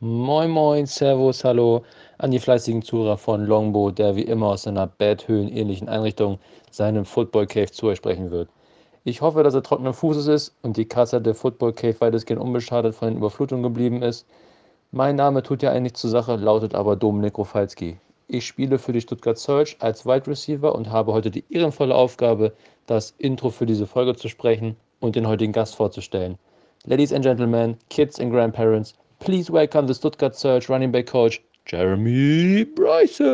Moin Moin, Servus, hallo an die fleißigen Zuhörer von Longbow, der wie immer aus seiner Bad-Höhlen-ähnlichen Einrichtung seinem Football Cave zu euch sprechen wird. Ich hoffe, dass er trockenen Fußes ist und die Kasse der Football Cave weitestgehend unbeschadet von den Überflutungen geblieben ist. Mein Name tut ja eigentlich zur Sache, lautet aber Dominik Rofalski. Ich spiele für die Stuttgart Search als Wide Receiver und habe heute die ehrenvolle Aufgabe, das Intro für diese Folge zu sprechen und den heutigen Gast vorzustellen. Ladies and Gentlemen, Kids and Grandparents, please welcome the Stuttgart Surge running back coach, Jeremy Bryson.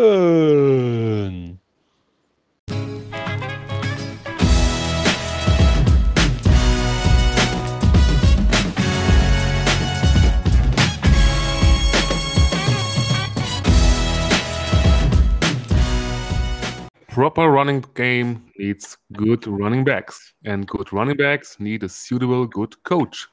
Proper running game needs good running backs, and good running backs need a suitable good coach.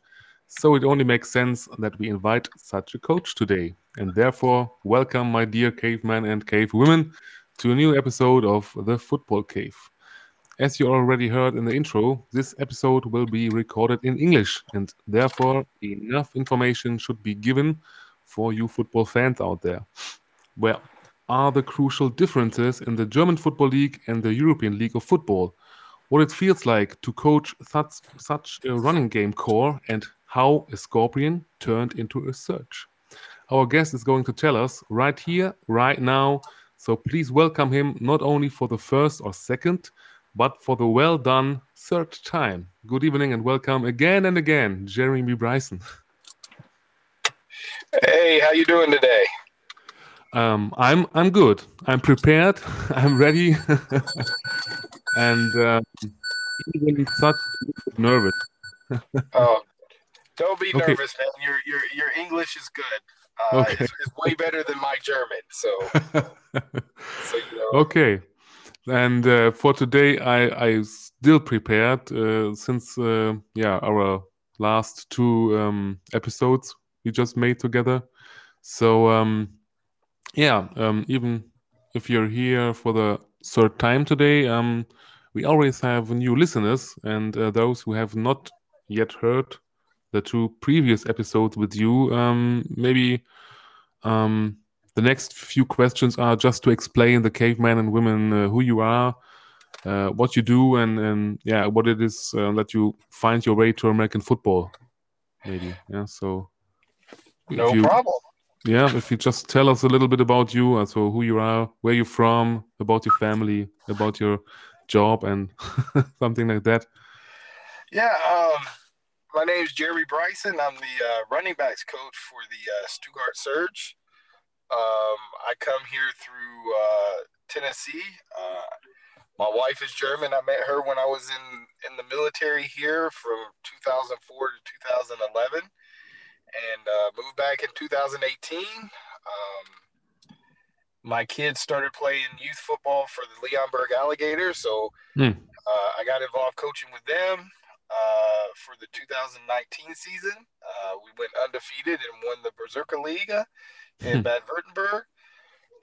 So it only makes sense that we invite such a coach today. And therefore, welcome, my dear cavemen and cave women, to a new episode of The Football Cave. As you already heard in the intro, this episode will be recorded in English, and therefore, enough information should be given for you football fans out there. Where are the crucial differences in the German Football League and the European League of Football? What it feels like to coach such, such a running game core, and how a scorpion turned into a surge. Our guest is going to tell us right here, right now. So please welcome him not only for the first or second, but for the well done third time. Good evening and welcome again and again, Jeremy Bryson. Hey, how you doing today? Um, I'm I'm good. I'm prepared. I'm ready, and uh, even such nervous. oh, don't be okay. nervous, man. Your your your English is good. Uh, okay. It's, it's, way better than my German. So, so you know. okay. And uh, for today, I I still prepared uh, since uh, yeah our last two um, episodes we just made together. So um, yeah, um, even if you're here for the third time today, um, we always have new listeners and uh, those who have not yet heard the two previous episodes with you. Um, maybe um, the next few questions are just to explain the caveman and women uh, who you are, uh, what you do, and, and yeah, what it is uh, that you find your way to American football. Maybe yeah. So no you, problem. Yeah, if you just tell us a little bit about you, uh, so who you are, where you're from, about your family, about your job, and something like that. Yeah. Um my name is Jerry Bryson. I'm the uh, running backs coach for the uh, Stuttgart Surge. Um, I come here through uh, Tennessee. Uh, my wife is German. I met her when I was in, in the military here from 2004 to 2011 and uh, moved back in 2018. Um, my kids started playing youth football for the Leonberg Alligators, so mm. I got involved coaching with them uh, for the 2019 season. Uh, we went undefeated and won the Berserker Liga in. Baden-Württemberg.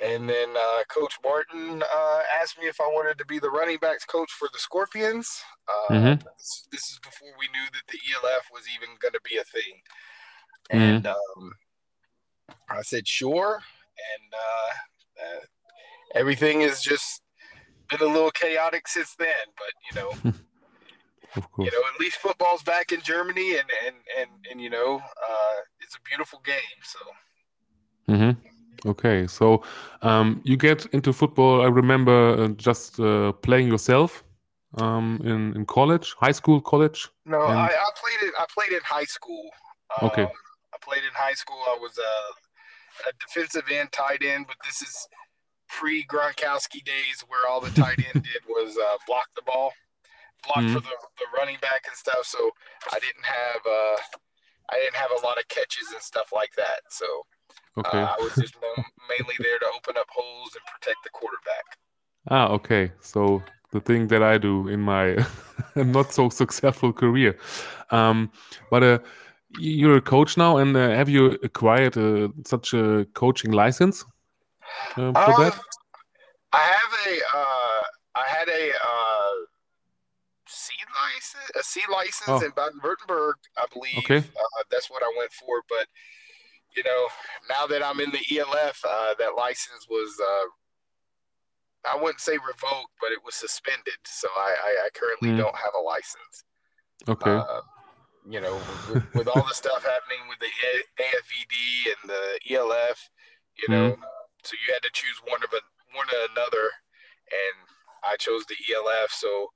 And then uh, Coach Martin uh, asked me if I wanted to be the running backs coach for the Scorpions. Uh, mm-hmm. This, this, is before we knew that the ELF was even going to be a thing. Mm-hmm. And um, I said, sure. And uh, everything has just been a little chaotic since then. But, you know, Of course. You know, at least football's back in Germany, and and and and you know, uh, it's a beautiful game. So. Mm-hmm. Okay, so um, you get into football. I remember uh, just uh, playing yourself um, in in college, high school, college. No, and... I, I, played it. I played in high school. Um, okay. I played in high school. I was a, a defensive end, tight end, but this is pre Gronkowski days where all the tight end did was uh, block the ball block mm-hmm. for the, the running back and stuff. So I didn't have uh, I didn't have a lot of catches and stuff like that. So okay. uh, I was just mainly there to open up holes and protect the quarterback. Ah, okay. So the thing that I do in my not so successful career. Um, but uh, you're a coach now, and uh, have you acquired uh, such a coaching license uh, for um, that? I have a. Uh, I had a uh, C license, a C license oh. in Baden-Württemberg, I believe. Okay. Uh, that's what I went for. But you know, now that I'm in the ELF, uh, that license was, uh, I wouldn't say revoked, but it was suspended. So I, I, I currently Mm. don't have a license. Okay. Uh, you know, with, with all the stuff happening with the AFVD and the ELF, you know, Mm-hmm. so you had to choose one of a, one or another, and I chose the ELF. So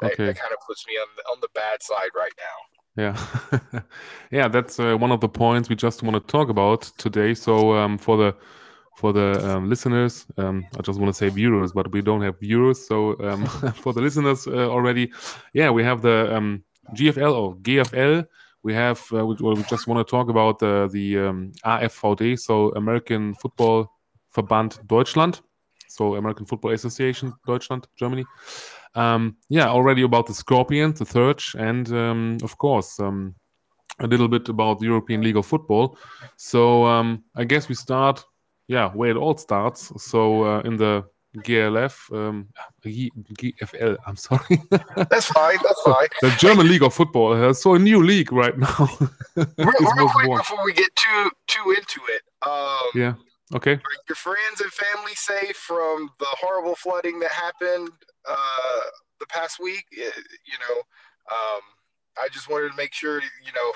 that, Okay. that kind of puts me on the, on the bad side right now. Yeah, yeah, that's uh, one of the points we just want to talk about today. So um, for the for the um, listeners, um, I just want to say viewers, but we don't have viewers. So um, for the listeners uh, already, yeah, we have the um, GFL or GFL. We have uh, we, well, we just want to talk about the the um, AFVD, so American Football Verband Deutschland, so American Football Association Deutschland, Germany um, yeah, already about the Scorpions, the Surge, and um, of course, um, a little bit about the European League of Football. So um, I guess we start, yeah, where it all starts. So uh, in the GLF, um, G- GFL, I'm sorry, That's fine. That's fine. the German League of Football. Uh, so a new league right now. real, real quick born. before we get too too into it, um, Yeah. Okay. are your friends and family safe from the horrible flooding that happened uh, the past week? You know, um, I just wanted to make sure you know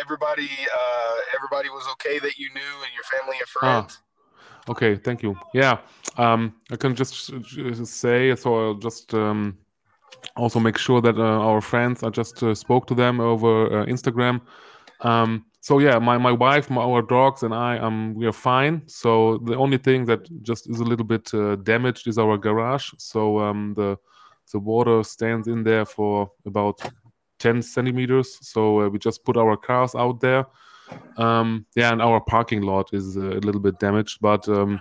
everybody uh, everybody was okay that you knew and your family and Ah. friends. Okay, thank you. Yeah, um, I can just say so. I'll just um, also make sure that uh, our friends. I just uh, spoke to them over uh, Instagram. Um, so yeah, my, my wife, my, our dogs, and I, um, we are fine. So the only thing that just is a little bit uh, damaged is our garage. So um, the the water stands in there for about 10 centimeters. So uh, we just put our cars out there. Um, yeah, and our parking lot is uh, a little bit damaged, but um,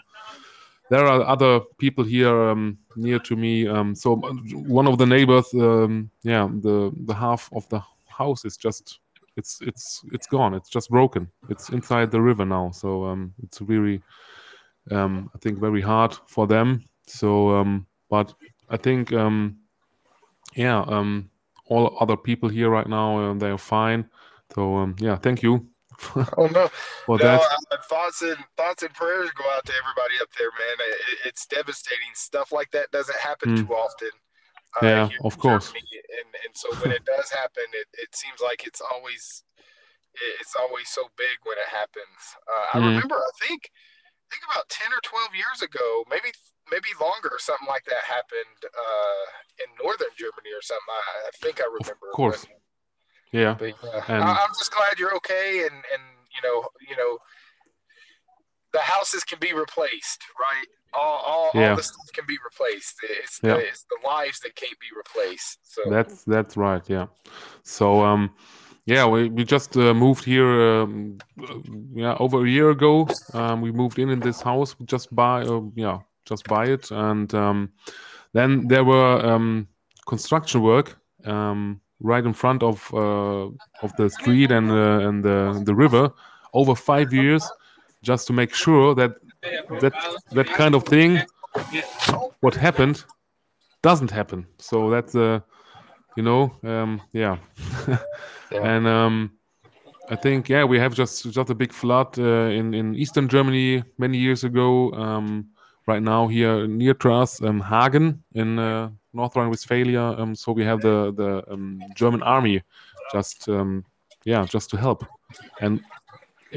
there are other people here um, near to me. Um, so one of the neighbors, um, yeah, the the half of the house is just it's it's it's gone. It's just broken. It's inside the river now. So um, it's really, um, I think, very hard for them. So, um, but I think, um, yeah, um, all other people here right now uh, they are fine. So um, yeah, thank you Oh no, for no that. uh, thoughts and thoughts and prayers go out to everybody up there, man. It, it's devastating. Stuff like that doesn't happen Mm. too often. Yeah, of course. And and so when it does happen, it, it seems like it's always it's always so big when it happens. Uh, I Mm. remember, I think I think about ten or twelve years ago, maybe maybe longer, something like that happened uh, in northern Germany or something. I, I think I remember. Of course. But, Yeah. but And- I, I'm just glad you're okay, and and you know you know the houses can be replaced, right? All all, Yeah. all the stuff can be replaced. It's Yeah. the, it's the lives that can't be replaced. So That's that's right. Yeah. So um, yeah, we we just uh, moved here. Um, yeah, over a year ago. Um, we moved in in this house. We just buy. Uh, yeah, just buy it, and um, then there were um, construction work um, right in front of uh, of the street and uh, and the the river over five years, just to make sure that that that kind of thing, what happened, doesn't happen. So that's uh, you know, um, yeah. Yeah. And um, I think yeah, we have just just a big flood uh, in in eastern Germany many years ago. Um, right now here near to us, um, Hagen in uh, North Rhine-Westphalia. Um, so we have the the um, German army, just um, yeah, just to help. And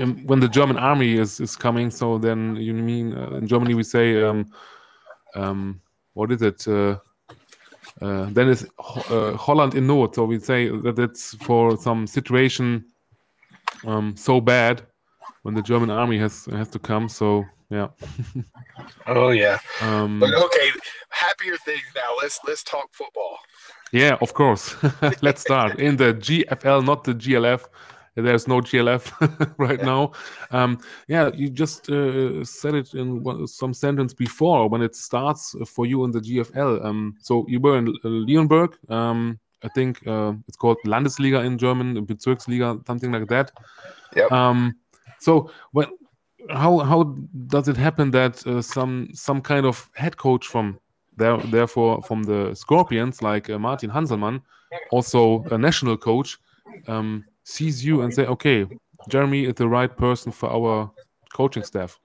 um, when the German army is is coming, so then you mean uh, in Germany we say um, um, what is it? Uh, uh, then it's uh, Holland in Not. So we say that it's for some situation um, so bad when the German army has has to come. So yeah. oh yeah. Um, But okay, happier things now. Let's let's talk football. yeah, of course. Let's start in the GFL, not the GLF. There's no GLF right Yeah. now. Um, yeah, you just uh, said it in one, some sentence before when it starts for you in the GFL. Um, so you were in uh, Leonberg. Um, I think uh, it's called Landesliga in German, Bezirksliga, something like that. Yep. Um, so when how how does it happen that uh, some some kind of head coach from there therefore from the Scorpions like uh, Martin Hanselmann, also a national coach, um, sees you and say, okay, Jeremy is the right person for our coaching staff?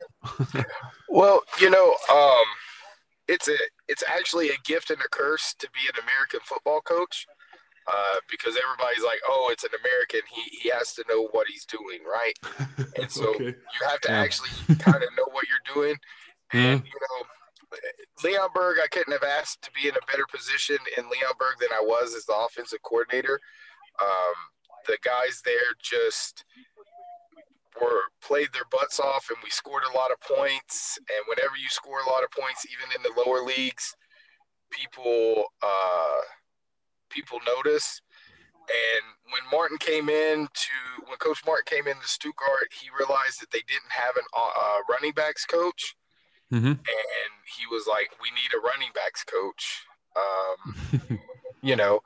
well, you know, um, it's a it's actually a gift and a curse to be an American football coach. Uh, because everybody's like, oh, it's an American. He he has to know what he's doing, right? And so okay. you have to yeah. actually kind of know what you're doing. And mm-hmm. you know, Leonberg, I couldn't have asked to be in a better position in Leonberg than I was as the offensive coordinator. Um, the guys there just were played their butts off, and we scored a lot of points. And whenever you score a lot of points, even in the lower leagues, people uh, people notice. And when Martin came in to when Coach Martin came into Stuttgart, he realized that they didn't have an uh, running backs coach, mm-hmm. and he was like, "We need a running backs coach." Um, you know,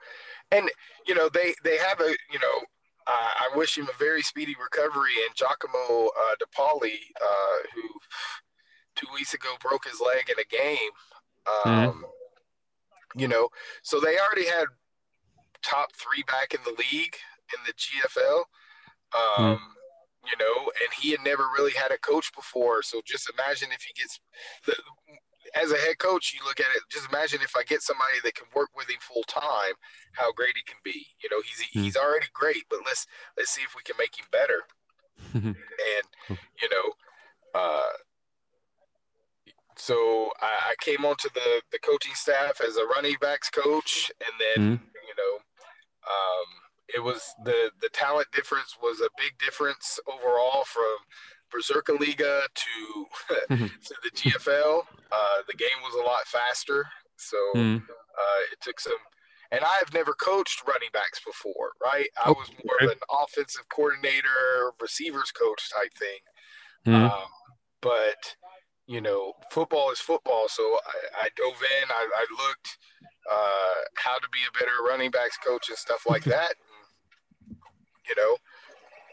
and you know they they have a you know uh, I wish him a very speedy recovery. And Giacomo uh, DePauli, uh, who two weeks ago broke his leg in a game, mm-hmm. um, mm-hmm. you know, so they already had top three back in the league in the GFL. Um, mm-hmm. You know, and he had never really had a coach before. So just imagine if he gets the, as a head coach, you look at it. Just imagine if I get somebody that can work with him full time, how great he can be. You know, he's mm-hmm. he's already great, but let's let's see if we can make him better. and you know, uh, so I, I, came onto the the coaching staff as a running backs coach, and then mm-hmm. you know, um, it was the the talent difference was a big difference overall from Berserker Liga to to the GFL. Uh, the game was a lot faster, so mm. uh, it took some. And I have never coached running backs before, right? I was more of an offensive coordinator, receivers coach type thing. Mm. Um, but you know, football is football. So I, I dove in. I, I looked uh, how to be a better running backs coach and stuff like that. And, you know,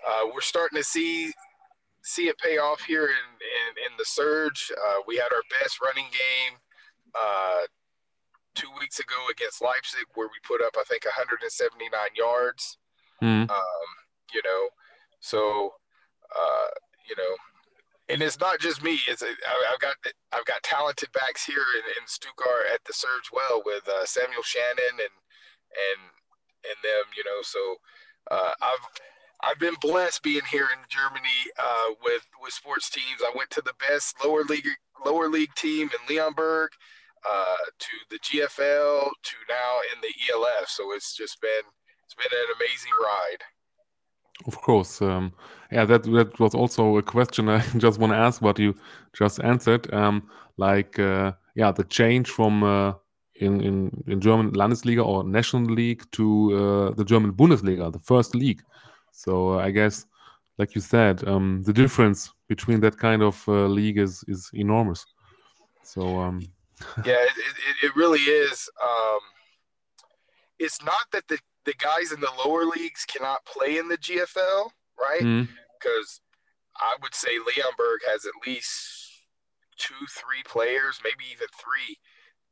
uh, we're starting to see see it pay off here in in, in the surge. Uh, we had our best running game uh, two weeks ago against Leipzig, where we put up I think 179 yards. Mm. Um, you know, so uh, you know, and it's not just me. It's I, have got I've got talented backs here in, in Stuttgart at the Surge well with uh, Samuel Shannon and and and them. You know, so uh, I've I've been blessed being here in Germany uh, with with sports teams. I went to the best lower league lower league team in Leonberg, uh, to the GFL, to now in the ELF. So it's just been it's been an amazing ride. Of course, um, yeah. That that was also a question I just want to ask. What you just answered, um, like uh, yeah, the change from uh, in, in in German Landesliga or National League to uh, the German Bundesliga, the first league. So I guess, like you said, um, the difference between that kind of uh, league is is enormous. So um, yeah, it, it, it, really is. Um, it's not that the the guys in the lower leagues cannot play in the GFL, right? Because mm-hmm. I would say Leonberg has at least two, three players, maybe even three,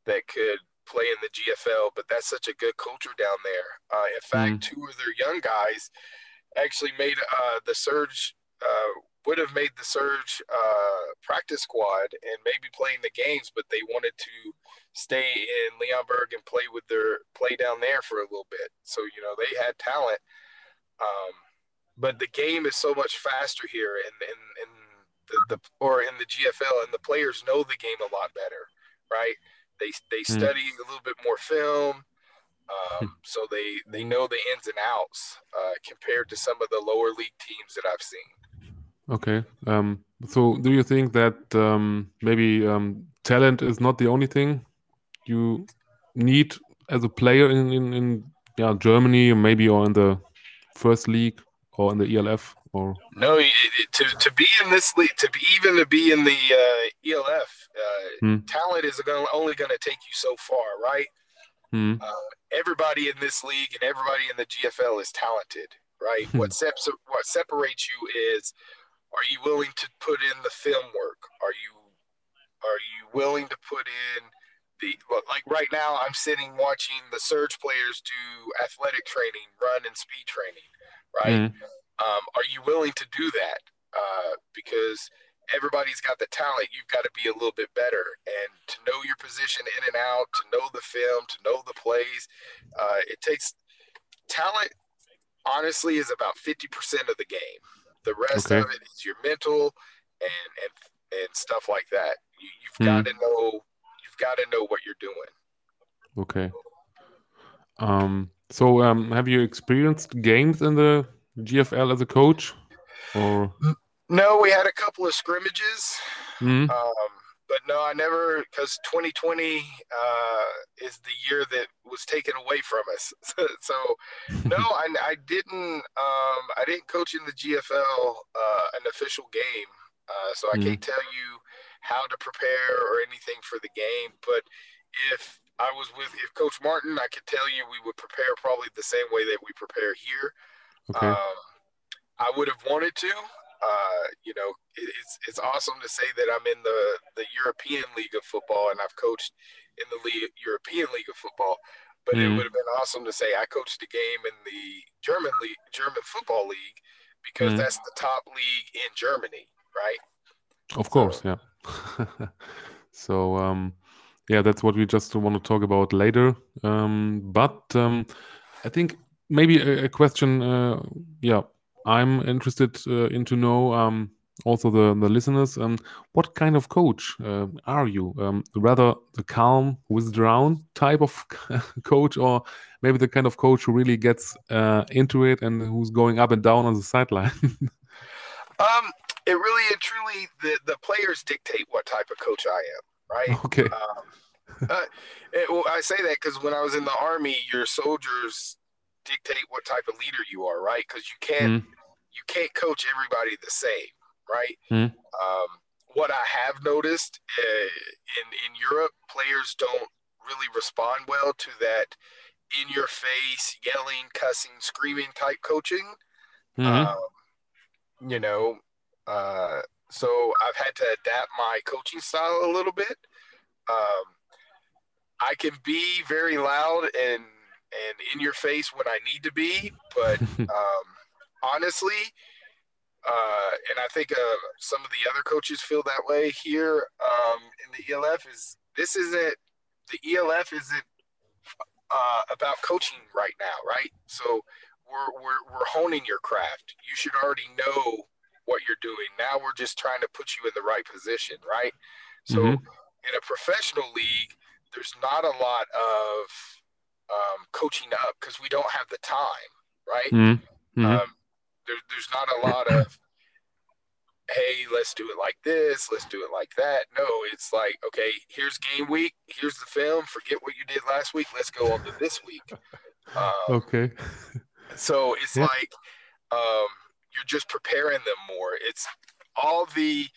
that could play in the GFL. But that's such a good culture down there. Uh, in fact, mm-hmm. two of their young guys actually made uh, the surge uh, would have made the surge uh, practice squad and maybe playing the games, but they wanted to stay in Leonberg and play with their play down there for a little bit. So you know they had talent, um, but the game is so much faster here, and in, in, the, the or in the GFL, and the players know the game a lot better, right? They they mm. study a little bit more film. Um, so they they know the ins and outs uh, compared to some of the lower league teams that I've seen. Okay. Um, so do you think that um, maybe um, talent is not the only thing you need as a player in, in, in yeah, Germany, or maybe or in the first league or in the ELF? Or no, to, to be in this league, to be even to be in the uh, ELF, uh, hmm. talent is gonna, only going to take you so far, right? Hmm. Uh, everybody in this league and everybody in the GFL is talented, right? Hmm. what, sep- what separates you is are you willing to put in the film work? Are you are you willing to put in the like right now I'm sitting watching the surge players do athletic training, run and speed training, right? Mm-hmm. Um, are you willing to do that? Uh, because everybody's got the talent. You've got to be a little bit better and to know your position in and out, to know the film, to know the plays. Uh, it takes talent. Honestly, is about fifty percent of the game. The rest Okay. of it is your mental and and and stuff like that. You, you've Hmm. got to know. You've got to know what you're doing. Okay. Um, so um, have you experienced games in the GFL as a coach? Or No, we had a couple of scrimmages. Mhm. Um, but no, I never because 2020 uh, is the year that was taken away from us. so no, I, I didn't. Um, I didn't coach in the GFL uh, an official game, uh, so I Mhm. can't tell you how to prepare or anything for the game. But if I was with if Coach Martin, I could tell you we would prepare probably the same way that we prepare here. okay. Um, I would have wanted to. Uh, you know, it, it's it's awesome to say that I'm in the the European League of Football and I've coached in the league, European League of Football. But it Mhm. would have been awesome to say I coached a game in the German league, German Football League, because Mhm. that's the top league in Germany, right? Of course, yeah. so, um, yeah, that's what we just want to talk about later. Um, but um, I think maybe a, a question, uh, yeah, I'm interested uh, in to know um, also the, the listeners, um, what kind of coach uh, are you? Um, rather the calm, withdrawn type of coach, or maybe the kind of coach who really gets uh, into it and who's going up and down on the sideline? Um, it really and truly the the players dictate what type of coach I am, right? okay. Um, uh, it, well, I say that because when I was in the army, your soldiers dictate what type of leader you are, right? Because you can't Mm. you can't coach everybody the same, right? Mm. Um, what I have noticed uh, in in Europe, players don't really respond well to that in your face, yelling, cussing, screaming type coaching. Mhm. Um, you know, uh, so I've had to adapt my coaching style a little bit. Um, I can be very loud and and in your face when I need to be, but um, honestly, uh, and I think uh, some of the other coaches feel that way here um, in the ELF. Is this isn't the ELF isn't uh, about coaching right now, right? So we're, we're we're honing your craft. You should already know what you're doing. Now we're just trying to put you in the right position, right? So Mhm. in a professional league, there's not a lot of um, coaching up because we don't have the time, right? Mhm. Mhm. Um, there, there's not a lot of, hey, let's do it like this, let's do it like that. No, it's like, okay, here's game week, here's the film. Forget what you did last week. Let's go on to this week. Um, okay. so it's Yeah. like um, you're just preparing them more. It's all the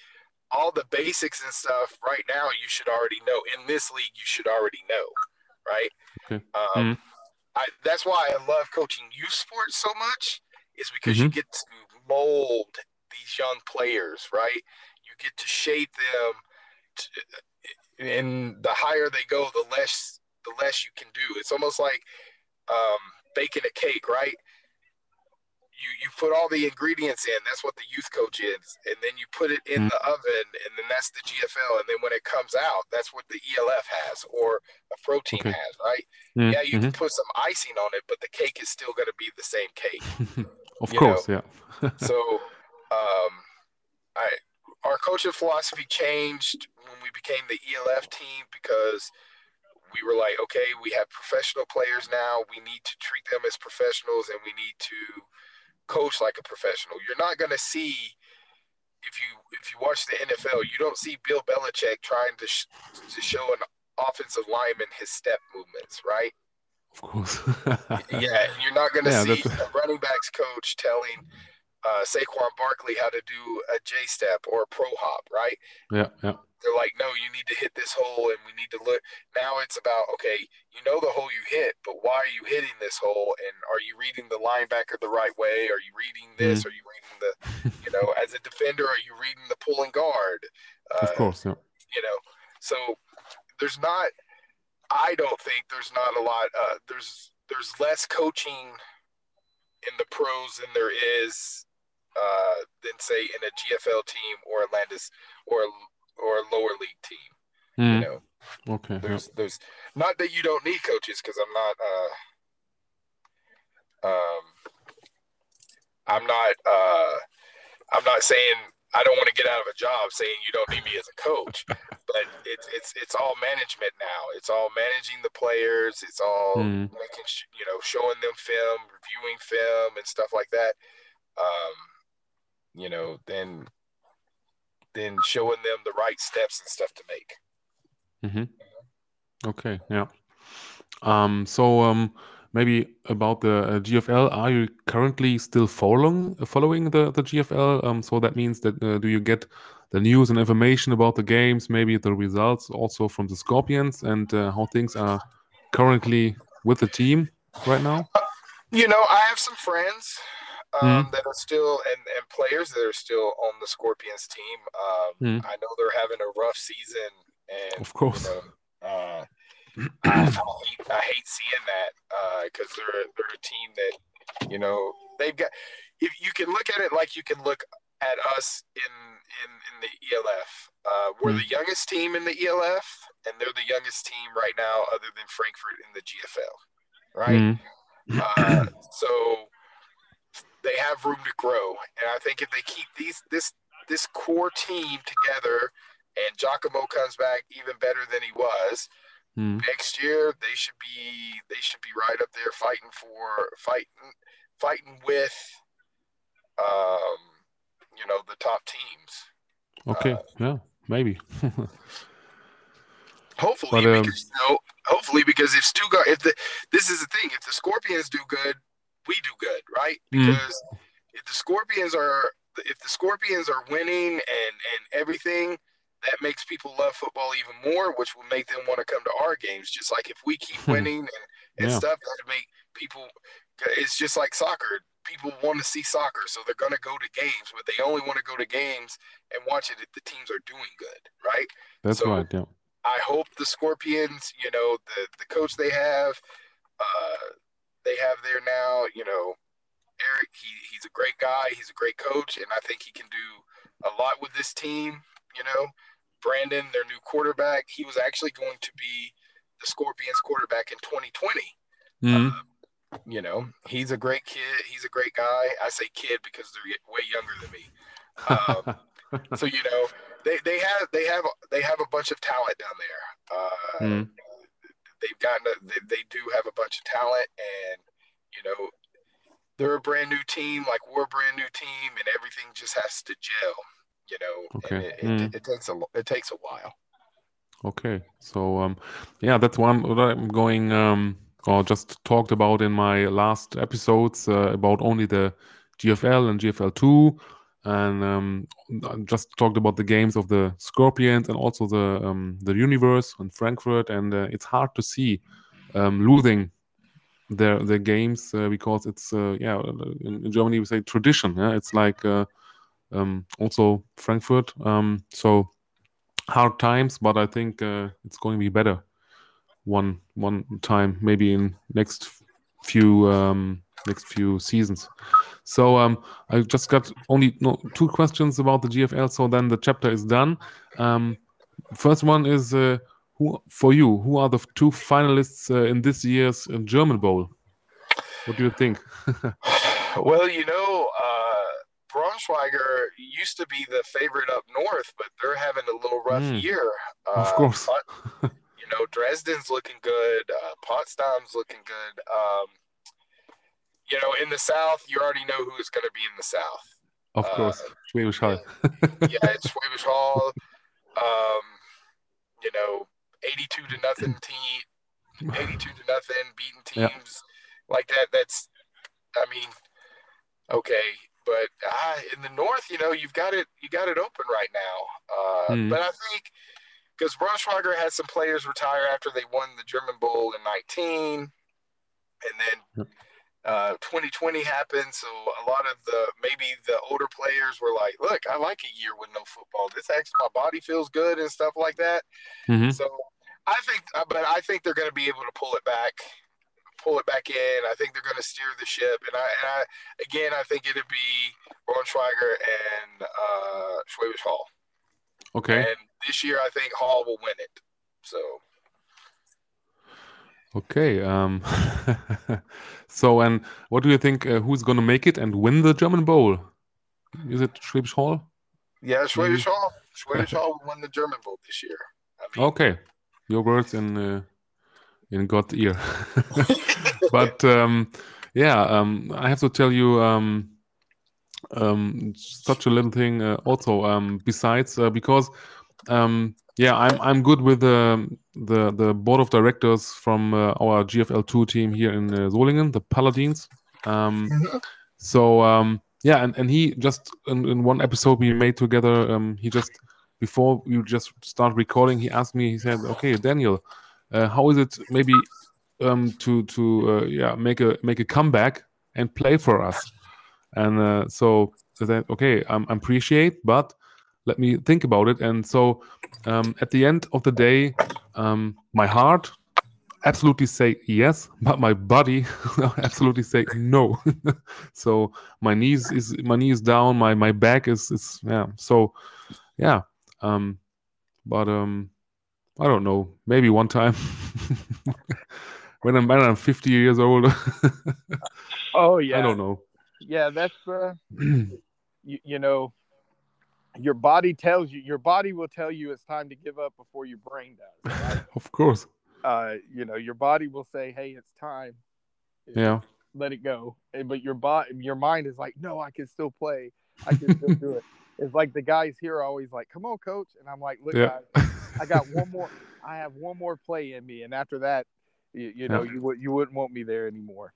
all the basics and stuff right now you should already know. In this league, you should already know, right? Okay. Um, Mhm. I, that's why I love coaching youth sports so much, is because you Mhm. get to mold these young players, right? You get to shape them, to, and the higher they go, the less the less you can do. It's almost like um, baking a cake, right? You you put all the ingredients in. That's what the youth coach is, and then you put it in Mm. the oven, and then that's the GFL. And then when it comes out, that's what the ELF has or a protein Okay. has, right? Mm, Yeah, you can mhm. put some icing on it, but the cake is still going to be the same cake. Of course, yeah. so, um, I our coaching philosophy changed when we became the ELF team because we were like, okay, we have professional players now. We need to treat them as professionals, and we need to coach like a professional. You're not going to see if you if you watch the NFL, you don't see Bill Belichick trying to sh- to show an offensive lineman his step movements, right? of course. Yeah, you're not going to Yeah, see that- a running backs coach telling uh, Saquon Barkley how to do a J step or a pro hop, right? yeah, yeah. They're like, no, you need to hit this hole, and we need to look. Now it's about okay, you know the hole you hit, but why are you hitting this hole? And are you reading the linebacker the right way? Are you reading this? Mm. Are you reading the, you know, as a defender, are you reading the pulling guard? Of Uh, course, yeah. you know so there's not i don't think there's not a lot uh, there's there's less coaching in the pros than there is uh, than say in a GFL team or a Landis or or a lower league team. Mm. You know, Okay. yeah. there's there's not that you don't need coaches because I'm not uh um I'm not uh I'm not saying I don't want to get out of a job saying you don't need me as a coach, but it's it's it's all management now. It's all managing the players. It's all Mm. making sh- you know showing them film, reviewing film, and stuff like that. Um, you know, then then showing them the right steps and stuff to make. hmm Okay, yeah. Um, so um, maybe about the uh, GFL, are you currently still following following the the GFL? Um, so that means that uh, do you get the news and information about the games, maybe the results also from the Scorpions and uh, how things are currently with the team right now? You know, I have some friends um, Mhm. that are still and, and players that are still on the Scorpions team. Um, Mhm. I know they're having a rough season, and Of course. you know, uh, I, I, hate, I hate seeing that because they're they're a team that you know they've got. If you can look at it like you can look at us in in, in the ELF, uh, we're Mhm. the youngest team in the ELF, and they're the youngest team right now, other than Frankfurt in the GFL, right? Mm. Uh, so they have room to grow, and I think if they keep these this this core team together, and Giacomo comes back even better than he was Mm. next year, they should be they should be right up there fighting for fighting fighting with um you know the top teams. Okay, Uh, yeah, maybe. Hopefully, But, um, because you know, hopefully because if Stuttgart, if the this is the thing, if the Scorpions do good, we do good, right? Mhm. Because if the Scorpions are if the Scorpions are winning and and everything, that makes people love football even more, which will make them want to come to our games. Just like if we keep winning and, and Yeah. stuff, that make people. It's just like soccer. People want to see soccer, so they're going to go to games, but they only want to go to games and watch it if the teams are doing good, right? That's So- right. Yeah. I hope the Scorpions, you know, the the coach they have, uh, they have there now, you know, Eric. He he's a great guy. He's a great coach, and I think he can do a lot with this team. You know, Brandon, their new quarterback, he was actually going to be the Scorpions quarterback in 2020. Mm. You know, he's a great kid. He's a great guy. I say kid because they're way younger than me. Um, so you know they, they have they have they have a bunch of talent down there uh, Mm. They've gotten a, they, they do have a bunch of talent and you know they're a brand new team like we're a brand new team and everything just has to gel you know Okay. it, it, Mm. it takes a it takes a while Okay, so um, yeah, that's one what I'm going um, or just talked about in my last episodes uh, about only the GFL and GFL two, and um, I just talked about the games of the Scorpions and also the um, the Universe and Frankfurt, and uh, it's hard to see um, losing their their games uh, because it's uh, yeah in, in Germany we say tradition. Yeah, it's like uh, um, also Frankfurt. Um, so hard times, but I think uh, it's going to be better one one time, maybe in next few um, next few seasons. So um, I just got only no, two questions about the GFL. So then the chapter is done. Um, first one is uh, who for you? Who are the two finalists uh, in this year's uh, German Bowl? What do you think? well you know uh Braunschweiger used to be the favorite up north, but they're having a little rough Mm. year. Uh, Of course. Pot- you know, Dresden's looking good. Uh, Potsdam's looking good. Um, you know, in the South, you already know who is going to be in the South. Of Uh, course, Schwäbisch Hall. yeah, it's Schwäbisch Hall. Um, you know, 82 to nothing team, 82 to nothing, beating Yeah. teams like that. That's, I mean, okay, but uh, in the North, you know, you've got it, you got it open right now. Uh, Hmm. But I think because Braunschweiger had some players retire after they won the German Bowl in 19, and then Yep. Uh, 2020 happened. So a lot of the maybe the older players were like, "Look, I like a year with no football. This actually my body feels good and stuff like that." Mhm. So I think, uh, but I think they're going to be able to pull it back, pull it back in. I think they're going to steer the ship, and I, and I again, I think it'd be Ron Braunschweiger and uh, Schwäbisch Hall. Okay. And this year, I think Hall will win it. So Okay. Um, so, and what do you think? Uh, who's going to make it and win the German Bowl? Is it Schwäbisch Hall? yeah, Schwäbisch Hall. Schwäbisch Hall will win the German Bowl this year. I mean, Okay. Your words in uh, in God's ear. but um, yeah, um, I have to tell you um, um, such a little thing uh, also. Um, besides, uh, because um, yeah, I'm I'm good with the the the board of directors from uh, our GFL two team here in uh, Solingen, the Paladins. Um, Mhm. so um, yeah, and, and he just in, in one episode we made together, um, he just before we just start recording, he asked me. He said, "Okay, Daniel, uh, how is it maybe um, to to uh, yeah make a make a comeback and play for us?" And uh, so I said, "Okay, I am appreciate, but let me think about it." And so um, at the end of the day, um, my heart absolutely say yes, but my body absolutely say no. so my knees is my knee is down, my my back is is yeah. So yeah, um, but um, I don't know. Maybe one time when I'm when I'm 50 years old. Oh yeah. I don't know. Yeah, that's uh, you, you know, your body tells you. Your body will tell you it's time to give up before your brain does. Right? of course. uh, you know, your body will say, "Hey, it's time." Yeah. Let it go. But your body, your mind is like, "No, I can still play. I can still do it." It's like the guys here are always like, "Come on, coach," and I'm like, "Look, Yeah. guys, I got one more. I have one more play in me, and after that, you, you know, Yeah. you would you wouldn't want me there anymore."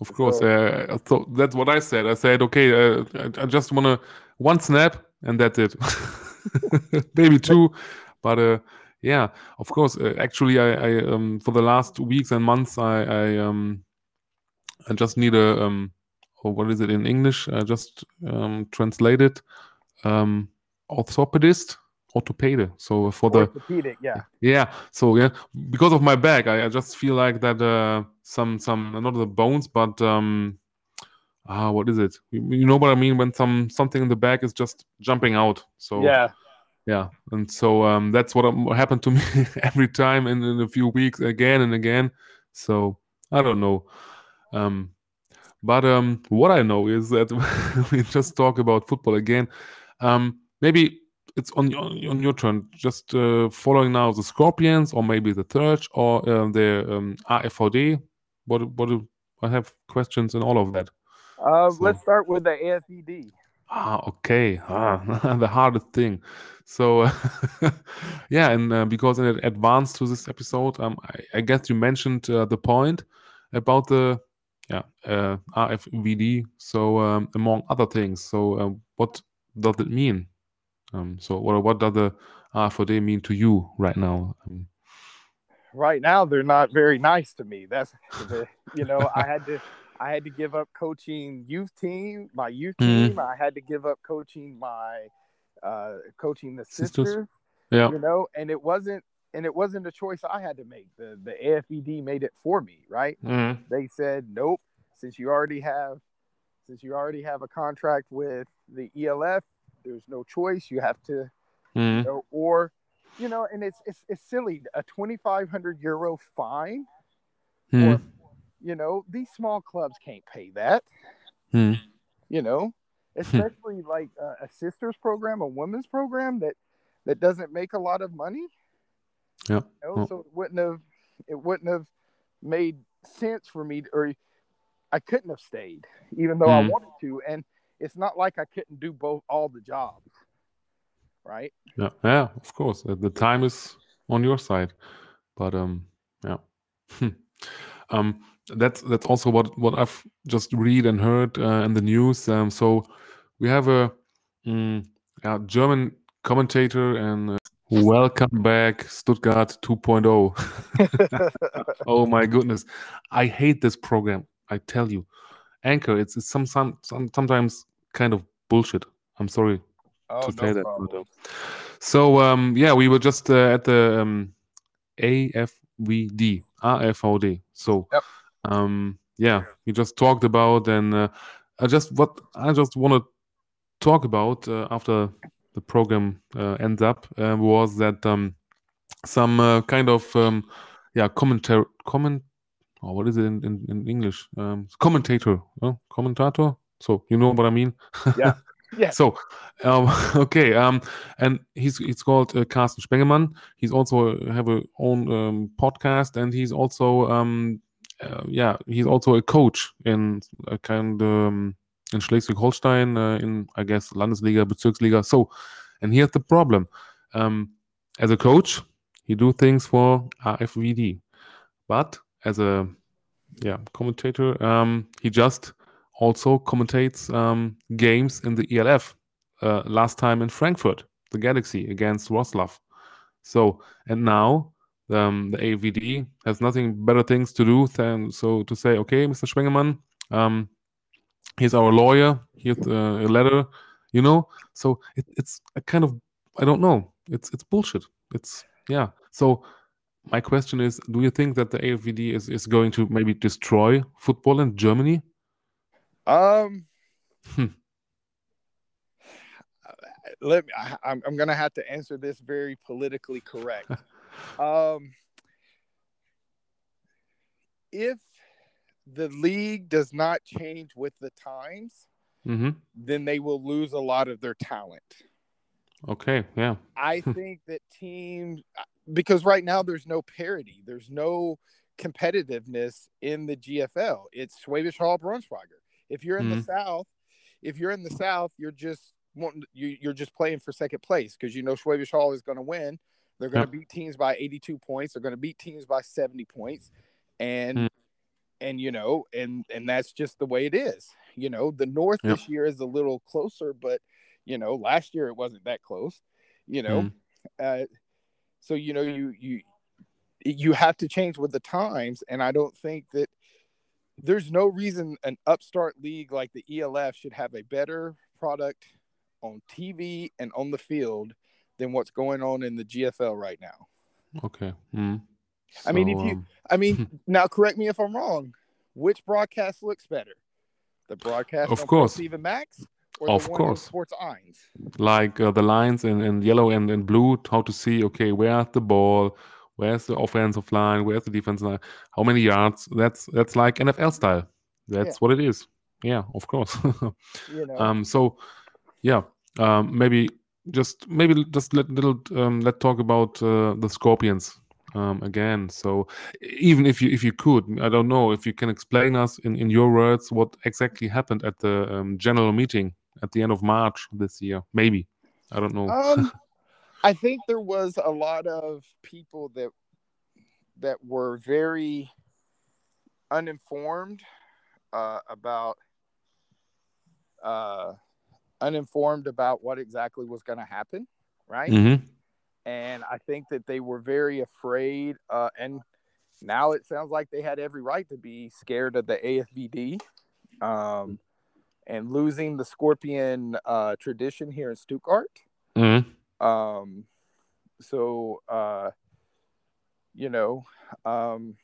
Of course. So- Uh, so that's what I said. I said, okay, uh, I, I just want to one snap and that's it. Maybe two, but uh, yeah, of course. Uh, actually, I, I um, for the last weeks and months, I, I um, I just need a um, or what is it in English? I just um, translate it. Um, orthopedist, orthopede. So for the Orthopedic, yeah. yeah. So yeah, because of my back, I, I just feel like that uh, some some not the bones, but um, ah, what is it? You, you know what I mean when some something in the back is just jumping out. So yeah. yeah, and so um, that's what um, happened to me every time in, in a few weeks again and again. So I don't know. Um, but um, what I know is that we just talk about football again. Um, maybe it's on your, on your turn. Just uh, following now the Scorpions, or maybe the Surge, or uh, the um, AFVD. What what do I have questions and all of that? Uh, So- let's start with the AFVD. Ah, okay. Ah, the hardest thing. So, yeah, and uh, because in advance to this episode, um, I, I guess you mentioned uh, the point about the yeah uh, AFVD. So, um, among other things, so uh, what does it mean? Um, so, what what does the AFVD mean to you right now? Um, right now they're not very nice to me. That's the, you know I had to I had to give up coaching youth team, my youth Mhm. team. I had to give up coaching my uh, coaching the Sisters. sisters. yeah, You know, and it wasn't and it wasn't a choice I had to make. The the AFVD made it for me, right? Mhm. They said, nope. Since you already have since you already have a contract with the ELF, there's no choice. You have to Mhm. you know, or you know, and it's it's it's silly. A twenty five hundred euro fine, Mhm. You know, these small clubs can't pay that. Mhm. You know, especially like a, a sisters program, a women's program that that doesn't make a lot of money. Yeah. You know, so it wouldn't have it wouldn't have made sense for me, to, or I couldn't have stayed, even though I Mhm. wanted to. And it's not like I couldn't do both all the jobs, right? Yeah, yeah, of course. The time is on your side, but um, yeah, um, that's that's also what what I've just read and heard uh, in the news. Um, so we have a mm, yeah, German commentator and uh, welcome back Stuttgart 2.0. oh my goodness, I hate this program. I tell you, Anchor. It's, it's some, some some sometimes kind of bullshit. I'm sorry Oh, to say that. uh, so um, yeah, we were just uh, at the um, AFVD, RFVD. So Yep. Um, yeah, we just talked about and uh, I just what I just want to talk about uh, after the program uh, ends up uh, was that um, some uh, kind of um, yeah commentator comment oh, what is it in, in, in English? Um, commentator oh, commentator? So you know what I mean? Yeah. Yeah. so um, okay um, and he's he's called uh, Carsten Spengemann. He's also have a own um, podcast and he's also um, uh, yeah he's also a coach in a kind um, in Schleswig-Holstein uh, in I guess Landesliga Bezirksliga. So and here's the problem. Um, as a coach he do things for AFVD but as a yeah commentator um, he just also commentates um, games in the ELF uh, last time in Frankfurt the Galaxy against Roslav. so and now um, the AVD has nothing better things to do than so to say okay Mr. Spengemann um, here's our lawyer here's uh, a letter you know so it, it's a kind of i don't know it's it's bullshit it's yeah so my question is do you think that the afvd is, is going to maybe destroy football in germany Um, Hmm. let me. I, I'm I'm gonna have to answer this very politically correct. um, if the league does not change with the times, hmm then they will lose a lot of their talent. okay yeah I think that teams because right now there's no parity, there's no competitiveness in the GFL. It's Schwäbisch Hall Braunschweiger. If you're in the Mhm. South, if you're in the South, you're just wanting you you're just playing for second place because you know Schwäbisch Hall is going to win. They're going to Yep. beat teams by 82 points. They're going to beat teams by 70 points, and Mm. and you know and and that's just the way it is. You know the North Yep. this year is a little closer, but you know last year it wasn't that close. You know, Mm. uh, so you know you you you have to change with the times and i don't think that there's no reason an upstart league like the elf should have a better product on tv and on the field than what's going on in the gfl right now. Okay. Mm. I mean, if you- um, i mean now correct me if i'm wrong. Which broadcast looks better? The broadcast Of course. Steven Max or Of course. Sports like uh, the lines in, in yellow and in blue how to see okay where's the ball where's the offensive line where's the defense line how many yards? That's that's like nfl style. That's Yeah. what it is. Yeah of course. You know, um so yeah um maybe just maybe just let little um let talk about uh, the scorpions um again. So even if you if you could i don't know if you can explain us in in your words what exactly happened at the um, general meeting at the end of march this year. Maybe. I don't know. Um, I think there was a lot of people that that were very uninformed uh, about uh, uninformed about what exactly was going to happen, right? hmm And I think that they were very afraid, uh, and now it sounds like they had every right to be scared of the AFVD. Um, and losing the scorpion uh, tradition here in Stuttgart. hmm Um, so, uh, you know, um,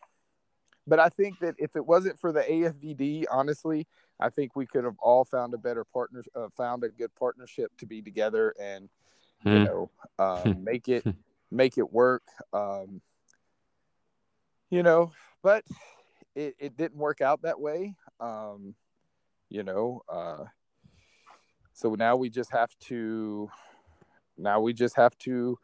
but I think that if it wasn't for the AFVD, honestly, I think we could have all found a better partner, uh, found a good partnership to be together and you Mm. know um, make it make it work. Um, you know, but it, it didn't work out that way. Um, you know, uh, so now we just have to now we just have to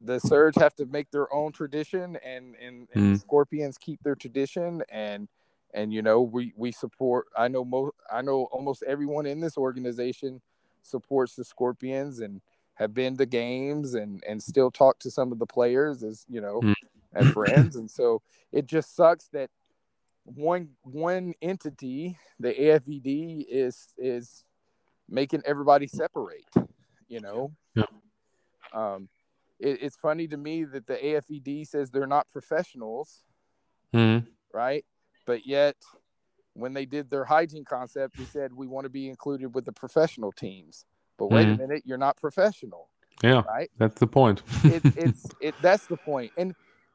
the surge have to make their own tradition and and, and Mm. scorpions keep their tradition and and you know we we support i know most i know almost everyone in this organization supports the scorpions and have been to games and and still talk to some of the players as you know Mm. as friends and so it just sucks that one one entity the afvd is is making everybody separate you know Yeah. um it, it's funny to me that the afvd says they're not professionals Mm. right but yet when they did their hygiene concept they said we want to be included with the professional teams but wait Mhm. a minute you're not professional Yeah, right that's the point. it, it's it that's the point and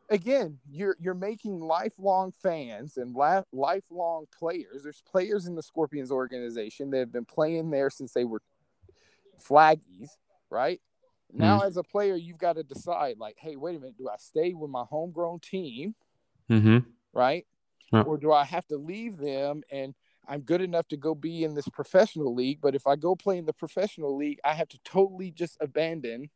again you're you're making lifelong fans and la- lifelong players there's players in the scorpions organization that have been playing there since they were flaggies, right? Now, Mm. as a player, you've got to decide, like, hey, wait a minute, do I stay with my homegrown team, Mm-hmm. right? Yeah. Or do I have to leave them and I'm good enough to go be in this professional league? But if I go play in the professional league, I have to totally just abandon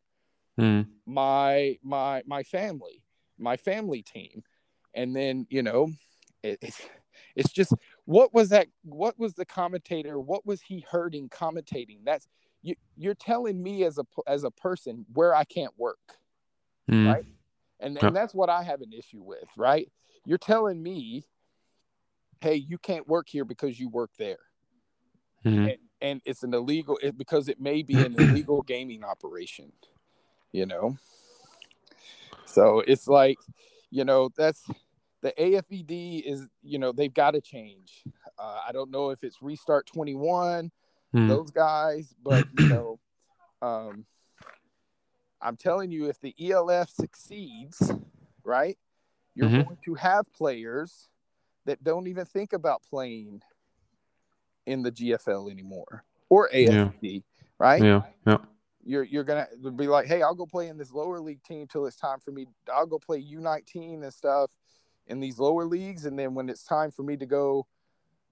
Mm. my my my family, my family team, and then you know, it, it's it's just what was that? What was the commentator? What was he hurting commentating? That's you. You're telling me as a as a person where I can't work, Mm. Right. and and that's what I have an issue with. Right? You're telling me, hey, you can't work here because you work there Mm. and, and it's an illegal it, because it may be an illegal gaming operation you know so it's like you know that's the afvd is you know they've got to change uh, i don't know if it's restart 21 Mm. those guys but you know um i'm telling you if the elf succeeds right you're Mhm. going to have players that don't even think about playing in the gfl anymore or afd right Yeah. Yeah. you're you're gonna be like, hey, I'll go play in this lower league team till it's time for me. I'll go play U19 and stuff in these lower leagues, and then when it's time for me to go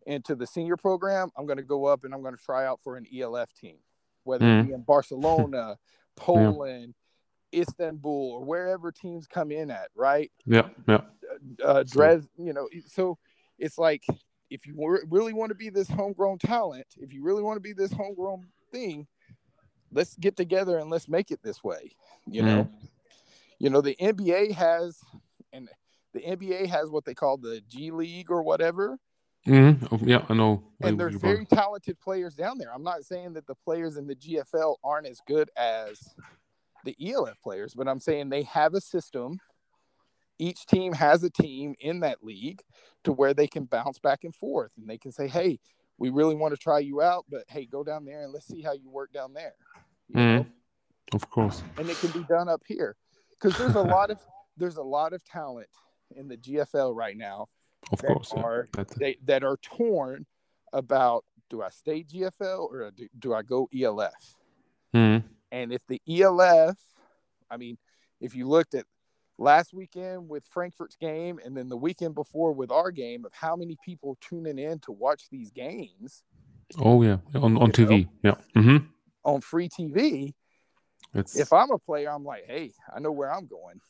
into the senior program, I'm gonna go up and I'm gonna try out for an ELF team, whether it hmm. be in Barcelona, Poland, Istanbul, or wherever teams come in at, right? Yeah. Yeah. Uh, Dres, you know, so it's like if you really want to be this homegrown talent, if you really want to be this homegrown thing, let's get together and let's make it this way. You know, you know the NBA has, and the NBA has what they call the G League or whatever, Mm. Oh, yeah. I know. and there's very want. talented players down there. I'm not saying that the players in the GFL aren't as good as the ELF players, but I'm saying they have a system. Each team has a team in that league to where they can bounce back and forth and they can say, Hey, we really want to try you out, but hey, go down there and let's see how you work down there. You know? Of course. And it can be done up here. Because there's a lot of there's a lot of talent in the GFL right now Of that course. Are it. they, that are torn about do I stay GFL or do, do I go ELF? Mm. And if the ELF, I mean, if you looked at last weekend with Frankfurt's game and then the weekend before with our game of how many people tuning in to watch these games Oh yeah. On on You know? TV. Yeah. Mm-hmm. on free TV, It's if I'm a player, I'm like, hey, I know where I'm going.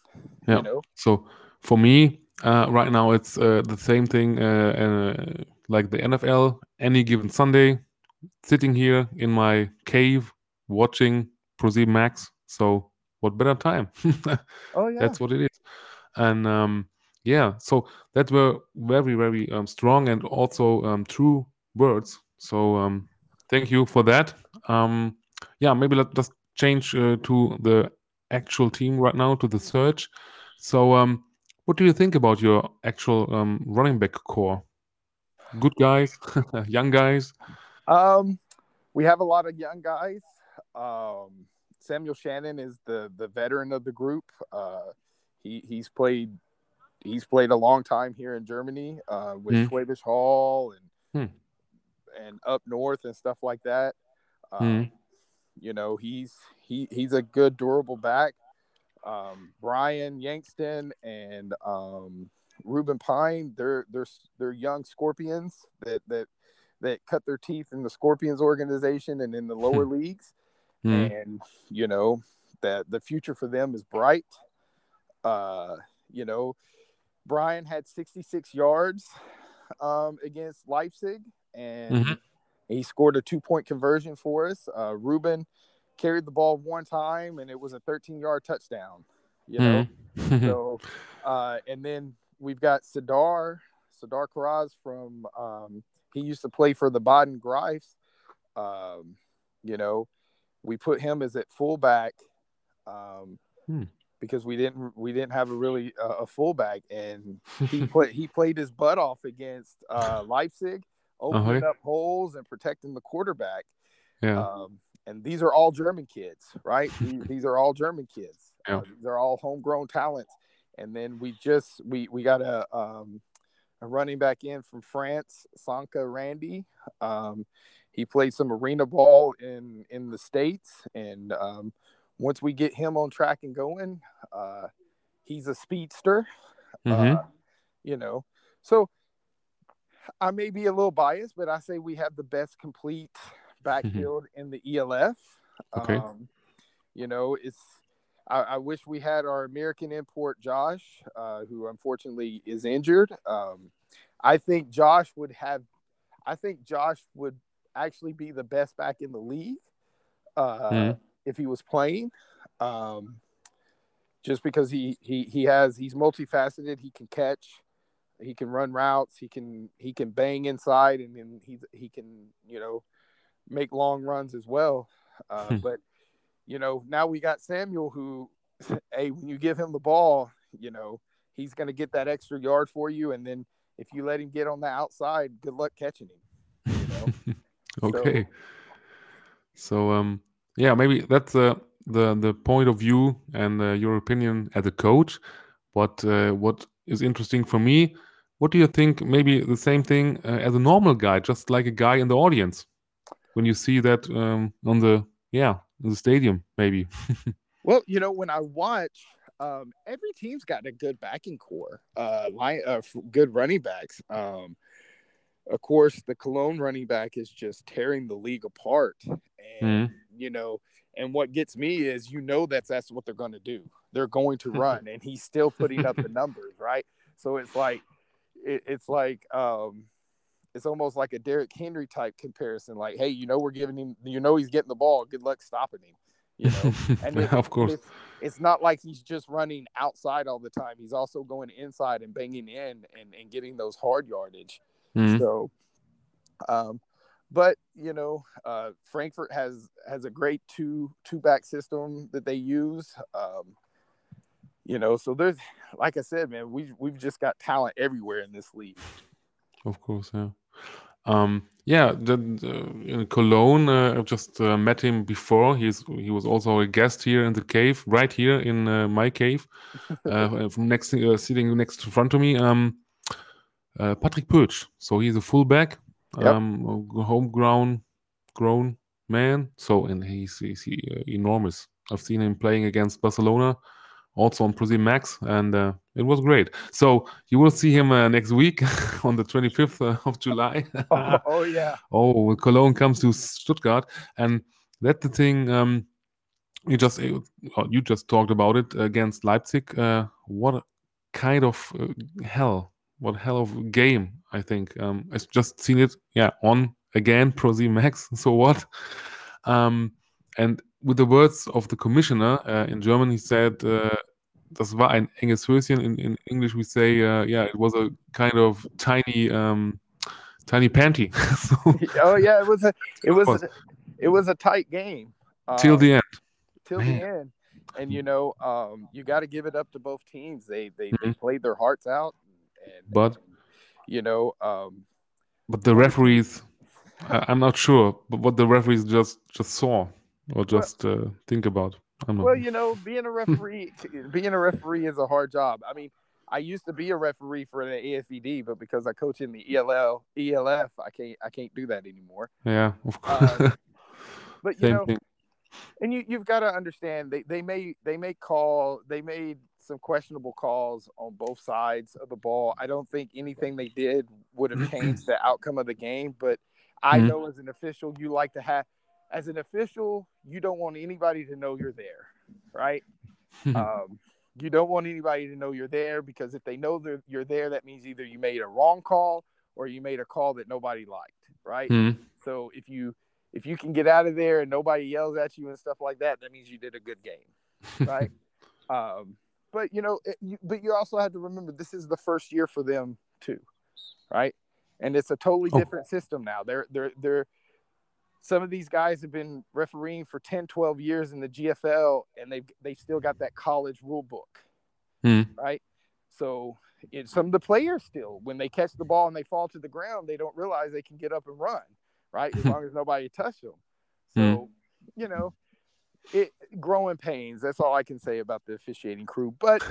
Yeah. You know? So for me, uh, right now it's uh, the same thing uh, uh, like the NFL. Any given Sunday, sitting here in my cave watching ProSieben Max. So what better time? Oh yeah. That's what it is. And um, yeah, so that were very very um, strong and also um, true words. So um, thank you for that. Um, yeah, maybe let's just change uh, to the actual team right now to the Surge. So um, what do you think about your actual um, running back core? Good guys, young guys. Um, we have a lot of young guys. Um, Samuel Shannon is the the veteran of the group. Uh, he he's played he's played a long time here in Germany uh, with Hmm. Schwäbisch Hall and Hmm. and up north and stuff like that. Um, Hmm. You know, he's he he's a good durable back. Um, Brian Yankston and um, Ruben Pine, they're they're they're young scorpions that that that cut their teeth in the Scorpions organization and in the lower leagues. Mm. And you know that the future for them is bright. Uh, you know, Brian had 66 yards um, against Leipzig, and Mhm. he scored a two point conversion for us. Uh, Ruben carried the ball one time, and it was a 13 yard touchdown. You know, Mm. so uh, and then we've got Sadar Sadar Karaz from um, he used to play for the Baden Greifs. Um, you know, we put him as at fullback um, Hmm. because we didn't we didn't have a really uh, a fullback, and he played he played his butt off against uh, Leipzig, opening Uh-huh. up holes and protecting the quarterback. yeah. Um, and these are all German kids, right? these, these are all German kids. Yeah. Uh, these are all homegrown talents. And then we just we we got a um, a running back in from France, Sanka Randy, um, he played some arena ball in in the states, and um, once we get him on track and going, uh, he's a speedster. Mhm. Uh, you know, so I may be a little biased, but I say we have the best complete backfield in the ELF. Okay. Um, you know, it's I, I wish we had our American import Josh, uh, who unfortunately is injured. Um, I think Josh would have. I think Josh would actually be the best back in the league uh, Mhm. if he was playing. Um, just because he he he has he's multifaceted. He can catch, he can run routes, he can he can bang inside, and then he's he can you know make long runs as well. Uh, Hmm. but you know now we got Samuel who, hey, when you give him the ball, you know he's going to get that extra yard for you, and then if you let him get on the outside, good luck catching him. You know? Okay. So um yeah, maybe that's uh, the the point of view and uh, your opinion as a coach. What uh, what is interesting for me? What do you think? Maybe the same thing uh, as a normal guy, just like a guy in the audience, when you see that um, on the yeah in the stadium, maybe. Well, you know, when I watch, um, every team's got a good backing core, uh, line, uh, good running backs. Um, of course, the Cologne running back is just tearing the league apart, and Mhm. you know, and what gets me is, you know, that's that's what they're going to do. They're going to run, and he's still putting up the numbers, right? So it's like, it, it's like, um, it's almost like a Derrick Henry type comparison. Like, hey, you know, we're giving him, you know, he's getting the ball. Good luck stopping him. You know, and it- of course. it's, it's not like he's just running outside all the time. He's also going inside and banging in and, and getting those hard yardage. Mhm. So, um, but you know, uh, Frankfurt has has a great two two back system that they use. Um, you know, so there's like I said, man, we we've just got talent everywhere in this league. Of course, yeah. Um, yeah, the, the- in Cologne, uh, I've just uh, met him before. He's he was also a guest here in the cave, right here in uh, my cave, uh, from next uh, sitting next to front of me. Um, uh, Patrick Pötsch. So he's a fullback, Yep. um, homegrown, grown man. So and he's he's he, uh, enormous. I've seen him playing against Barcelona, also on ProSieben Max, and uh, it was great. So you will see him uh, next week on the 25th uh, of July. oh, oh, yeah, oh, Cologne comes to Stuttgart, and that's the thing. Um, you just you just talked about it against Leipzig. Uh, what kind of uh, hell! What hell of a game! I think um, I've just seen it. Yeah, on again ProSieben Max. So what? Um, and with the words of the commissioner uh, in German, he said. Uh, das war ein enges Höschen. In, in English, we say, uh, yeah, it was a kind of tiny, um, tiny panty. so, oh yeah. It was a it was a, it was a tight game till Um, the end. till Man. the end. And you know, um, you got to give it up to both teams. They they, they Mhm. played their hearts out, and But- you know, um, But the referees, I, I'm not sure, but what the referees just just saw or just uh, think about. I'm not. well, you know, being a referee, being a referee is a hard job. I mean, I used to be a referee for the AFVD, but because I coach in the ELL ELF, I can't I can't do that anymore. yeah, of course. Uh, But you Same know, thing. and you you've got to understand they they may they may call they made some questionable calls on both sides of the ball. I don't think anything they did would have changed the outcome of the game, but I Mhm. know as an official you like to have as an official you don't want anybody to know you're there, right? um, you don't want anybody to know you're there because if they know that you're there, that means either you made a wrong call or you made a call that nobody liked, right? Hmm. So if you if you can get out of there and nobody yells at you and stuff like that, that means you did a good game, right? um, but you know, it, you, but you also have to remember this is the first year for them too, right? And it's a totally Oh. different system now. They're they're they're some of these guys have been refereeing for 10 12 years in the gfl and they've they still got that college rule book Hmm. right so it, some of the players still when they catch the ball and they fall to the ground they don't realize they can get up and run right as long as nobody touched them so you know it growing pains that's all i can say about the officiating crew but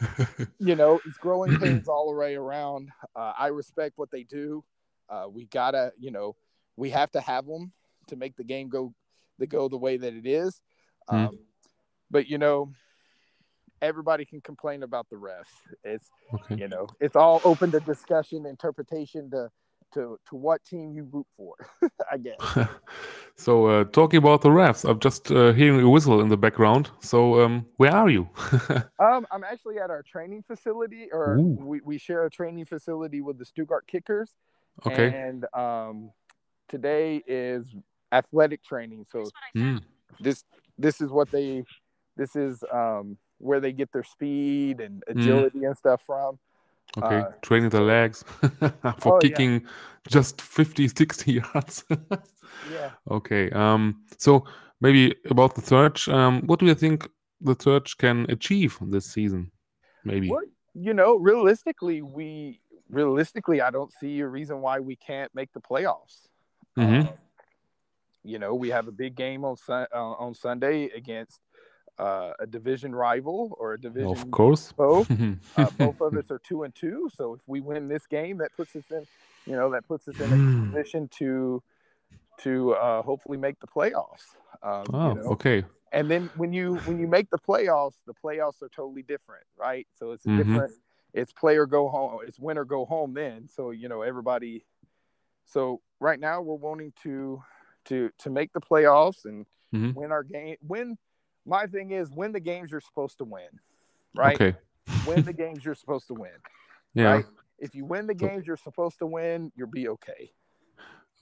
you know it's growing pains all the way around uh, i respect what they do uh, we gotta you know we have to have them to make the game go the go the way that it is. Mhm. Um, but you know, everybody can complain about the refs. It's Okay. you know, it's all open to discussion, interpretation to to to what team you root for. I guess. so uh, talking about the refs, I'm just uh, hearing a whistle in the background. So um, where are you? Um, I'm actually at our training facility, or Ooh. we, we share a training facility with the Stuttgart Kickers. okay. And um, today is athletic training. So Mm, this this is what they this is um where they get their speed and agility and stuff from. Okay. Uh, Training the legs for Oh, yeah. kicking just 50, 60 yards. Yeah. okay. Um. So maybe about the Surge. Um. What do you think the Surge can achieve this season? Maybe. Well, you know, realistically, we realistically, I don't see a reason why we can't make the playoffs. Mhm. Um, you know, we have a big game on Sun uh, on Sunday against uh, a division rival or a division Of course. foe. Uh, both of us are two and two, so if we win this game, that puts us in, you know, that puts us in a Hmm. position to to uh, hopefully make the playoffs. Um, Oh, you know? okay. and then when you when you make the playoffs the playoffs are totally different right so it's a Mhm. different it's player go home it's win or go home then so you know everybody so right now we're wanting to to to make the playoffs and Mhm. win our game win my thing is win the games you're supposed to win right Okay. win the games you're supposed to win Yeah. right if you win the games you're supposed to win you'll be okay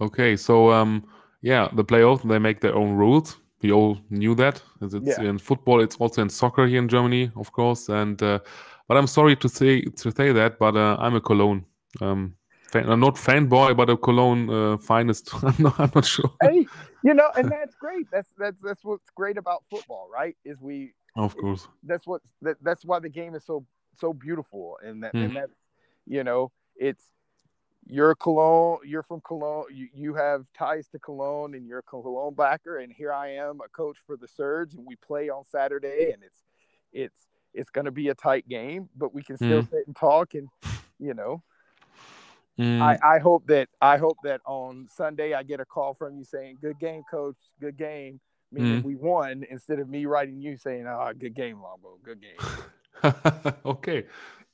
Okay, so um, yeah, the playoffs they make their own rules. We all knew that. It's Yeah. in football. It's also in soccer here in Germany, of course. And uh, but I'm sorry to say to say that, but uh, I'm a Cologne um, fan. I'm not fanboy, but a Cologne uh, finest. I'm not. I'm not sure. hey you know and that's great that's that's that's what's great about football right is we Of course. that's what that, that's why the game is so so beautiful and that Hmm. and that you know it's you're Cologne you're from Cologne you, you have ties to Cologne and you're a Cologne backer and here I am a coach for the Surge and we play on Saturday and it's it's it's going to be a tight game but we can still sit and talk and you know Mm, I, I hope that I hope that on Sunday I get a call from you saying good game coach good game meaning Mm. we won instead of me writing you saying oh good game Lombo good game okay,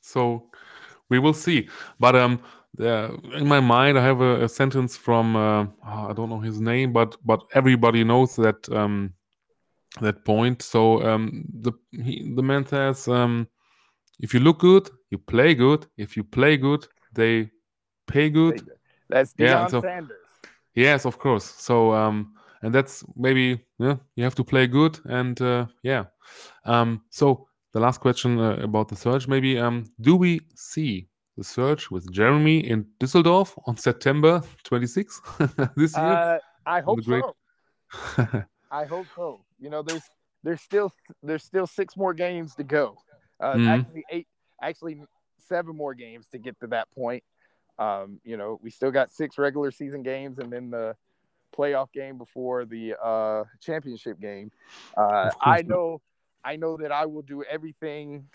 so we will see. But um, in my mind, I have a, a sentence from uh, ah, I don't know his name, but but everybody knows that um that point. So um, the he, the man says um, if you look good, you play good. If you play good, they pay good. That's Deion Yeah, so- Sanders. Yes, of course. So um, and that's maybe yeah, you have to play good and uh, yeah. Um, so the last question uh, about the Surge, maybe um, do we see the Surge with Jeremy in Düsseldorf on September 26 this year? Uh, I hope great- so. I hope so. You know, there's there's still there's still six more games to go. Uh, Mhm. Actually, eight, actually seven more games to get to that point. Um, you know, we still got six regular season games and then the playoff game before the uh, championship game. Uh, I know, I know that I will do everything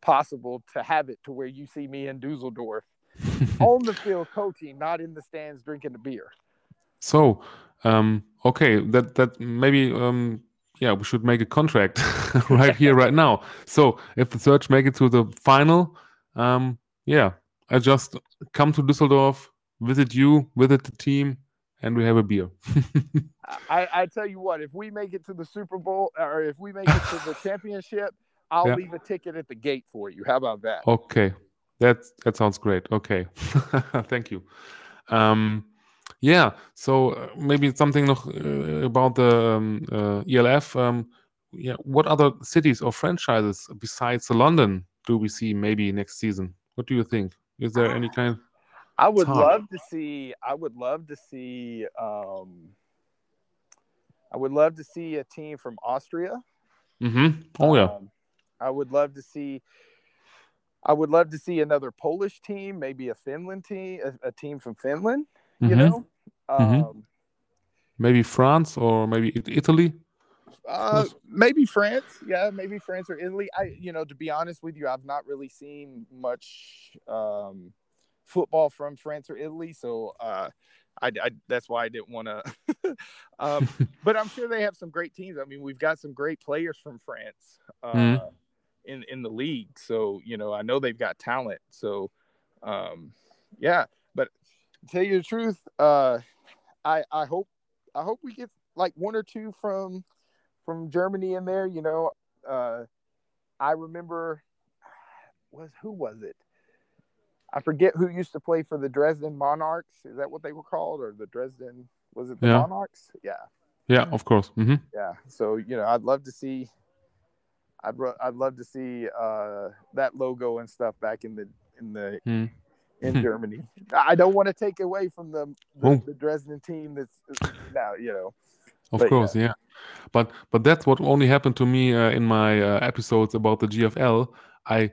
possible to have it to where you see me in Dusseldorf on the field coaching, not in the stands drinking the beer. so um, okay, that that maybe um, yeah, we should make a contract right here, right now. So if the Surge make it to the final, um, yeah, I just come to Düsseldorf, visit you, visit the team, and we have a beer. I, I tell you what, if we make it to the Super Bowl or if we make it to the championship, I'll Yeah. leave a ticket at the gate for you. How about that? Okay, that that sounds great. Okay, thank you. Um, yeah, so uh, maybe something noch, uh, about the um, uh, ELF. Um, yeah, what other cities or franchises besides London do we see maybe next season? What do you think? Is there any kind? I would love to see. I would love to see. Um, I would love to see a team from Austria. Mm-hmm. Oh yeah. Um, I would love to see. I would love to see another Polish team, maybe a Finland team, a, a team from Finland. You Mhm. know, Mhm. um, Maybe France or maybe Italy. Uh, maybe France. Yeah, maybe France or Italy. I, you know, to be honest with you, I've not really seen much um, football from France or Italy. So, uh, I, I that's why I didn't want to. um, but I'm sure they have some great teams. I mean, we've got some great players from France uh, Mhm. in in the league. So you know, I know they've got talent. So um, yeah. But to tell you the truth, uh, I I hope I hope we get like one or two from from Germany in there. You know, uh, I remember was who was it? I forget who used to play for the Dresden Monarchs. Is that what they were called, or the Dresden? Was it the Yeah. Monarchs? Yeah, Yeah, of course. Mm-hmm. yeah. So you know, I'd love to see. I'd I'd love to see uh, that logo and stuff back in the in the Hmm. in Germany. I don't want to take away from the the, Oh. the Dresden team that's now you know. Of But, course, yeah. But but that's what only happened to me uh, in my uh, episodes about the GFL. I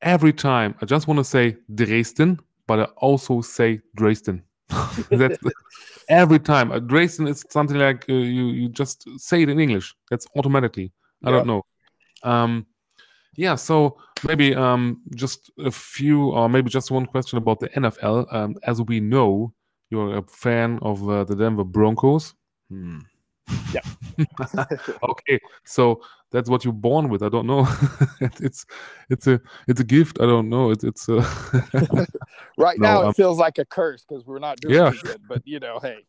every time I just want to say Dresden, but I also say Dresden. that's every time. Uh, Dresden is something like uh, you you just say it in English. That's automatically. I Yeah. don't know. Um, yeah. So maybe um, just a few, or maybe just one question about the NFL. Um, as we know, you're a fan of uh, the Denver Broncos. Hmm. Yeah. okay, so that's what you're born with. I don't know. it's it's a it's a gift. I don't know. It's it's. a Right No, now, it feels like a curse because we're not doing Yeah. good. But you know, hey,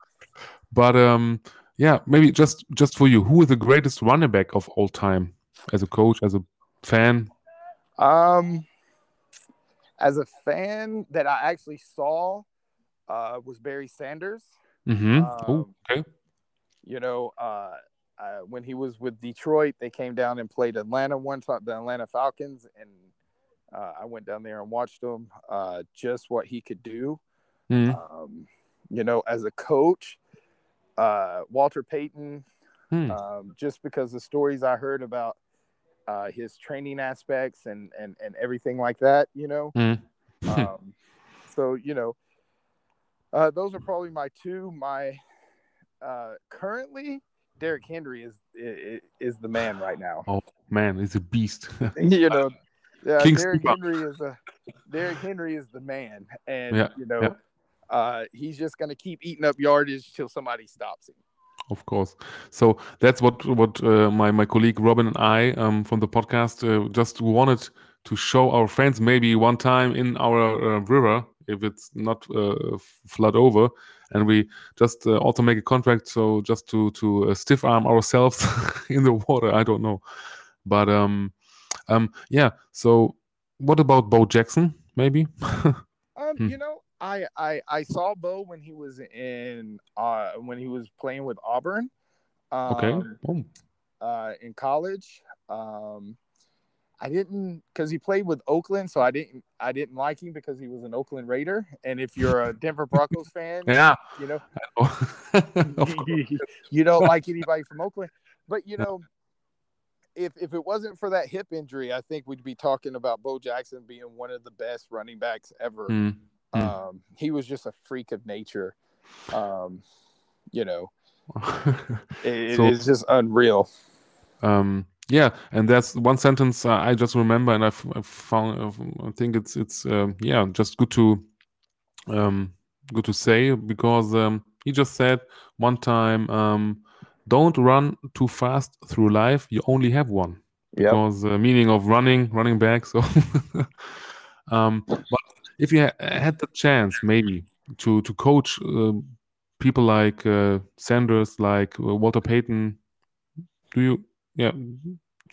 but um, yeah, maybe just just for you, who is the greatest running back of all time? As a coach, as a fan. Um, as a fan that I actually saw, uh, was Barry Sanders. Mm-hmm. Um, oh, okay. You know, uh, uh, when he was with Detroit, they came down and played Atlanta one time, the Atlanta Falcons, and uh, I went down there and watched him. Uh, just what he could do. Mm. Um, you know, as a coach, uh, Walter Payton. Hmm. Um, just because the stories I heard about uh, his training aspects and, and and everything like that, you know. Mm. um, so you know, uh, those are probably my two. My uh, currently, Derrick Henry is, is is the man right now. Oh man, he's a beast. you know, yeah, King Derrick Steve. Henry is a Derrick Henry is the man, and Yeah, you know, yeah. uh, he's just gonna keep eating up yardage till somebody stops him. Of course. So that's what what uh, my my colleague Robin and I um, from the podcast uh, just wanted to show our friends maybe one time in our uh, river if it's not uh, flood over, and we just uh, also make a contract so just to to uh, stiff arm ourselves in the water. I don't know, but um um yeah. So what about Bo Jackson? Maybe. Um, Hmm. you know, I, I I saw Bo when he was in uh when he was playing with Auburn. Um, okay. Oh. uh, in college. Um, I didn't because he played with Oakland, so I didn't I didn't like him because he was an Oakland Raider. And if you're a Denver Broncos fan, Yeah. you know you, you don't like anybody from Oakland. But you know, if if it wasn't for that hip injury, I think we'd be talking about Bo Jackson being one of the best running backs ever. Hmm. Um, he was just a freak of nature. Um, you know, it, So- it's just unreal. um yeah and that's one sentence uh, i just remember and i've, I've found uh, i think it's it's um, yeah just good to um good to say because um he just said one time um don't run too fast through life you only have one Yeah. because the meaning of running running back so um but if you ha- had the chance maybe to to coach uh, people like uh, sanders like uh, walter payton do you yeah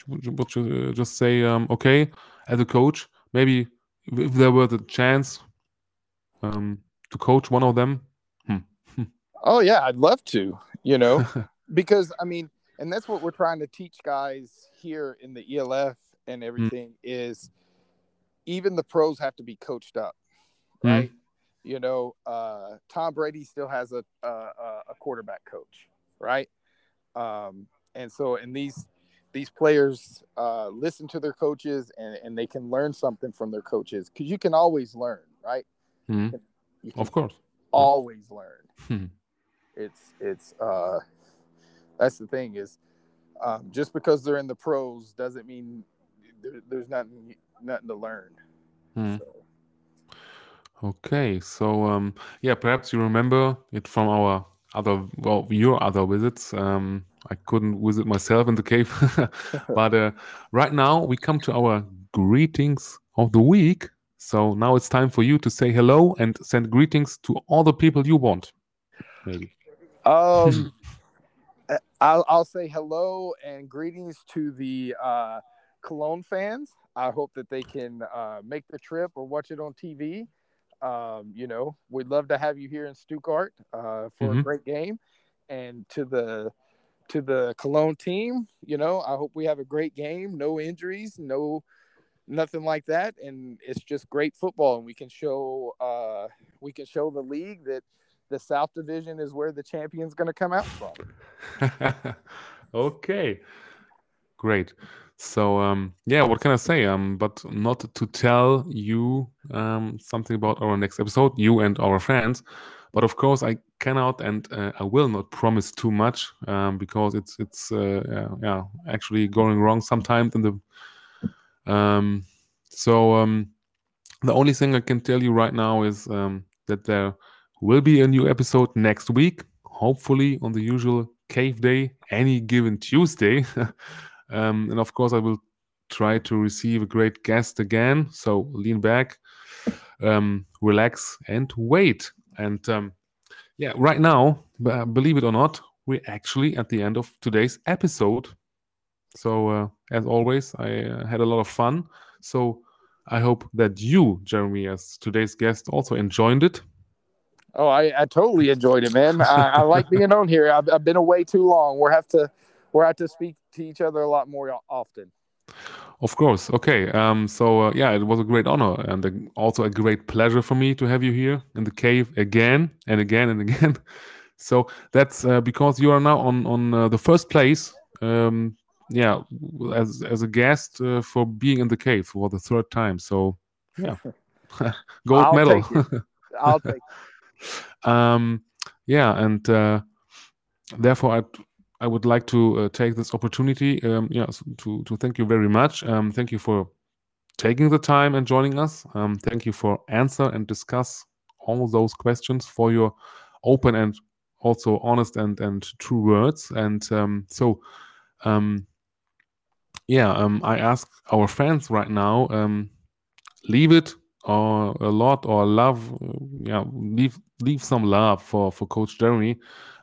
would you, uh, just say um okay as a coach maybe if, there were the chance um to coach one of them Oh yeah, I'd love to, you know, because I mean, and that's what we're trying to teach guys here in the ELF and everything is even the pros have to be coached up, Mm. right? You know, uh, Tom Brady still has a a, a- a quarterback coach, right? Um, and so, and these these players uh, listen to their coaches and, and they can learn something from their coaches because you can always learn, right? Mhm. Can of course always learn. Hmm. It's it's uh that's the thing is um, just because they're in the pros doesn't mean there, there's nothing nothing to learn. Hmm. So, Okay, so um, yeah, perhaps you remember it from our other, well, your other visits. Um, I couldn't visit myself in the cave, but uh, right now we come to our greetings of the week. So now it's time for you to say hello and send greetings to all the people you want. Maybe. Um, I'll, I'll say hello and greetings to the uh, Cologne fans. I hope that they can uh, make the trip or watch it on TV. Um, you know, we'd love to have you here in Stuttgart uh, for Mhm. a great game. And to the to the Cologne team, you know, I hope we have a great game. No injuries, no nothing like that, and it's just great football. And we can show uh, we can show the league that the South Division is where the champion's going to come out from. okay, great. So um, yeah, what can I say? Um, but not to tell you um, something about our next episode, you and our fans. But of course, I cannot and uh, I will not promise too much um, because it's it's uh, yeah, actually going wrong sometimes in the um, so um, the only thing I can tell you right now is um, that there will be a new episode next week, hopefully on the usual cave day, any given Tuesday. um, and of course, I will try to receive a great guest again. So lean back, um, relax, and wait. And um, yeah, right now, believe it or not, we're actually at the end of today's episode. So, uh, as always, I uh, had a lot of fun. So, I hope that you, Jeremy, as today's guest, also enjoyed it. Oh, I, I totally enjoyed it, man. I, I like being on here. I've, I've been away too long. We're have to we're have to speak to each other a lot more often. Of course. Okay. Um, so uh, yeah, it was a great honor and a, also a great pleasure for me to have you here in the cave again and again and again. So that's uh, because you are now on on uh, the first place. Um, yeah, as as a guest uh, for being in the cave for the third time. So yeah, gold I'll medal. take I'll take. um, yeah, and uh, therefore I I would like to uh, take this opportunity, um, yeah, to to thank you very much. Um, thank you for taking the time and joining us. Um, thank you for answer and discuss all those questions for your open and also honest and and true words. And um, so, um, yeah, um, I ask our fans right now, leave it or a lot or love, yeah, leave leave some love for for Coach Jeremy.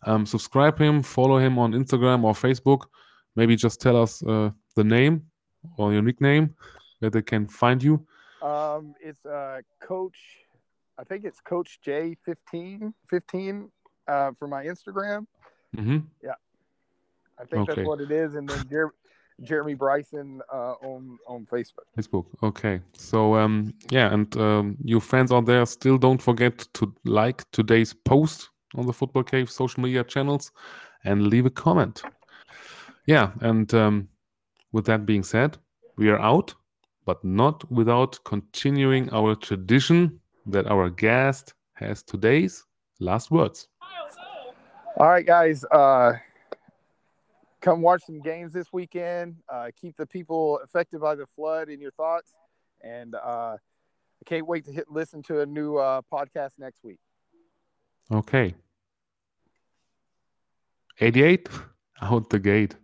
Um, subscribe him, follow him on Instagram or Facebook. Maybe just tell us uh, the name or your nickname where they can find you. Um, it's uh, Coach. I think it's Coach J fifteen fifteen uh, for my Instagram. hmm I think Okay. that's what it is, and then Jer- Jeremy Bryson uh, on on Facebook. Facebook. Okay. So um, yeah, and um, you fans out there, still don't forget to like today's post on the Football Cave social media channels and leave a comment. Yeah, and um, with that being said, we are out, but not without continuing our tradition that our guest has today's last words. All right, guys. Uh, come watch some games this weekend. Uh, keep the people affected by the flood in your thoughts, and uh, I can't wait to hit listen to a new uh, podcast next week. Okay. 88 out the gate.